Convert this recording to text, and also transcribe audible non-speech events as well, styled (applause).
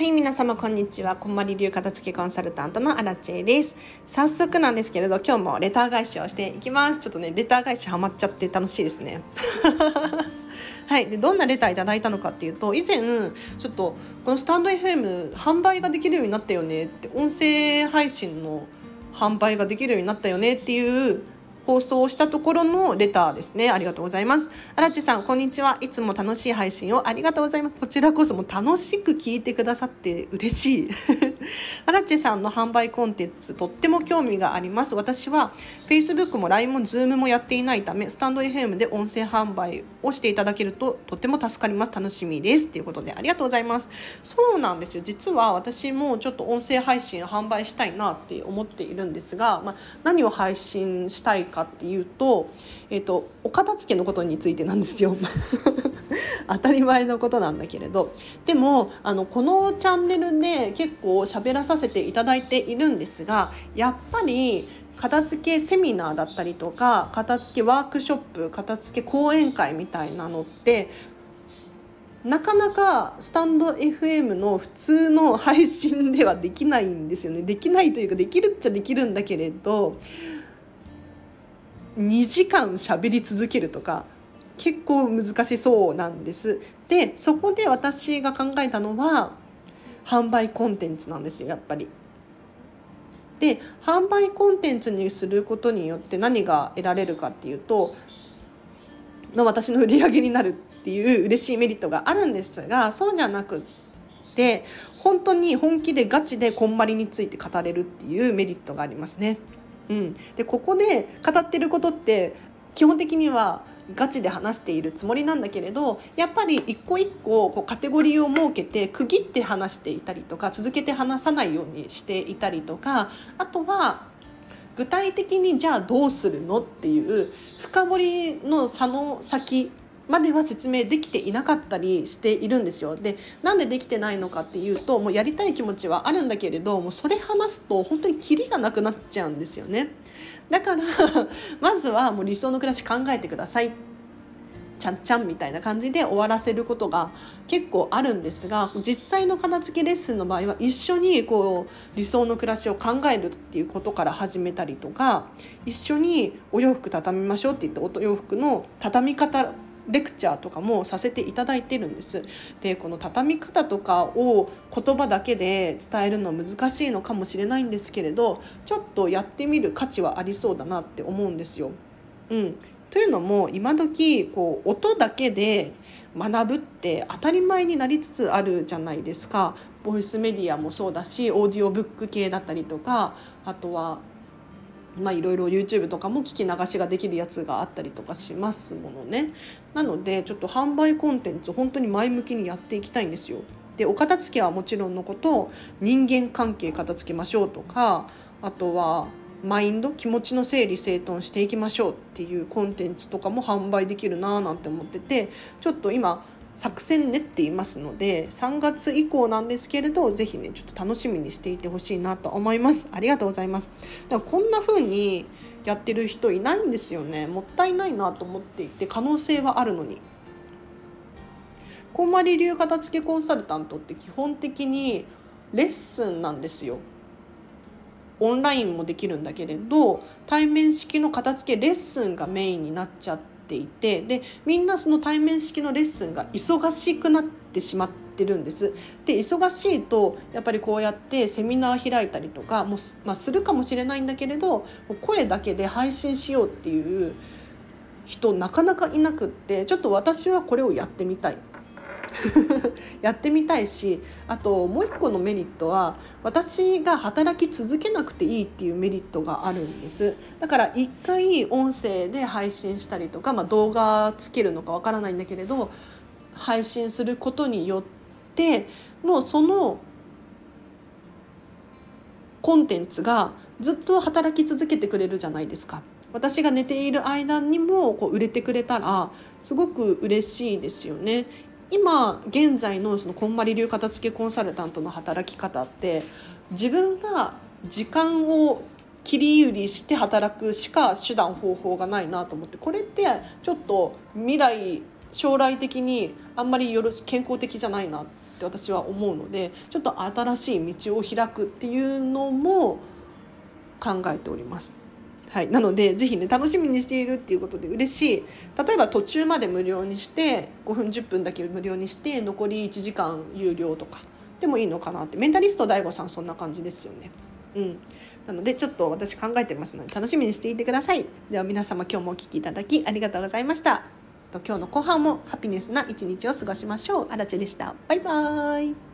はい皆様こんにちは。こんまり流片付けコンサルタントのアラチェです。早速なんですけれど今日もレター返しをしていきます。ちょっとねレター返しハマっちゃって楽しいですね。(laughs) はいでどんなレターいただいたのかっていうと以前ちょっとこのスタンド FM 販売ができるようになったよねって音声配信の販売ができるようになったよねっていう放送をしたところのレターですね。ありがとうございます。荒地さん、こんにちは。いつも楽しい配信をありがとうございます。こちらこそも楽しく聞いてくださって嬉しい。(laughs) 荒地さんの販売コンテンツ、とっても興味があります。私は Facebook も LINE も Zoom もやっていないため、スタンド FM で音声販売をしていただけるととっても助かります。楽しみです。ということでありがとうございます。そうなんですよ。実は私もちょっと音声配信販売したいなって思っているんですが、まあ、何を配信したいかかっていうと,、えーと、お片付けのことについてなんですよ。(laughs) 当たり前のことなんだけれど。でもあのこのチャンネルで結構喋らさせていただいているんですがやっぱり片付けセミナーだったりとか片付けワークショップ片付け講演会みたいなのってなかなかスタンド FM の普通の配信ではできないんですよね。できないというかできるっちゃできるんだけれど2時間喋り続けるとか結構難しそうなんです。でそこで私が考えたのは販売コンテンツなんですよやっぱり。で販売コンテンツにすることによって何が得られるかっていうと、まあ、私の売り上げになるっていう (laughs) 嬉しいメリットがあるんですがそうじゃなくって本当に本気でガチでこんまりについて語れるっていうメリットがありますね。うん、でここで語ってることって基本的にはガチで話しているつもりなんだけれどやっぱり一個一個こうカテゴリーを設けて区切って話していたりとか続けて話さないようにしていたりとかあとは具体的にじゃあどうするのっていう深掘りの差の先までは説明できていなかったりしているんですよ。でなんでできてないのかっていうともうやりたい気持ちはあるんだけれどもうそれ話すと本当にキリがなくなっちゃうんですよね。だから (laughs) まずはもう理想の暮らし考えてくださいちゃんちゃんみたいな感じで終わらせることが結構あるんですが実際の片付けレッスンの場合は一緒にこう理想の暮らしを考えるっていうことから始めたりとか一緒にお洋服畳みましょうって言ってお洋服の畳み方レクチャーとかもさせていただいてるんです。でこの畳み方とかを言葉だけで伝えるの難しいのかもしれないんですけれどちょっとやってみる価値はありそうだなって思うんですよ。うん、というのも今時こう音だけで学ぶって当たり前になりつつあるじゃないですかボイスメディアもそうだしオーディオブック系だったりとかあとはまあいろいろ YouTube とかも聞き流しができるやつがあったりとかしますものね。なのでちょっと販売コンテンツ本当に前向きにやっていきたいんですよ。でお片付けはもちろんのこと人間関係片付けましょうとかあとはマインド気持ちの整理整頓していきましょうっていうコンテンツとかも販売できるなーなんて思っててちょっと今作戦練っていますので3月以降なんですけれどぜひねちょっと楽しみにしていてほしいなと思います。ありがとうございます。だからこんな風にやってる人いないんですよね。もったいないなと思っていて可能性はあるのに。こんまり流片付けコンサルタントって基本的にレッスンなんですよ。オンラインもできるんだけれど対面式の片付けレッスンがメインになっちゃってていてでみんなその対面式のレッスンが忙しくなってしまってるんです。で忙しいとやっぱりこうやってセミナー開いたりとかも、まあ、するかもしれないんだけれど声だけで配信しようっていう人なかなかいなくってちょっと私はこれをやってみたいやってみたいしあともう一個のメリットは私が働き続けなくていいっていうメリットがあるんですだから一回音声で配信したりとか、まあ、動画つけるのかわからないんだけれど配信することによってもうそのコンテンツがずっと働き続けてくれるじゃないですか。私が寝ている間にもこう売れてくれたらすごく嬉しいですよね今現在のそのこんまり流片付けコンサルタントの働き方って自分が時間を切り売りして働くしか手段方法がないなと思ってこれってちょっと未来将来的にあんまりよろ健康的じゃないなって私は思うのでちょっと新しい道を開くっていうのも考えております。はい、なのでぜひね楽しみにしているっていうことで嬉しい例えば途中まで無料にして5分10分だけ無料にして残り1時間有料とかでもいいのかなってメンタリスト DAIGO さんそんな感じですよね。うん、なのでちょっと私考えてますので楽しみにしていてください。では皆様今日もお聴きいただきありがとうございました。今日の後半もハピネスな一日を過ごしましょう。あらでした。バイバーイ。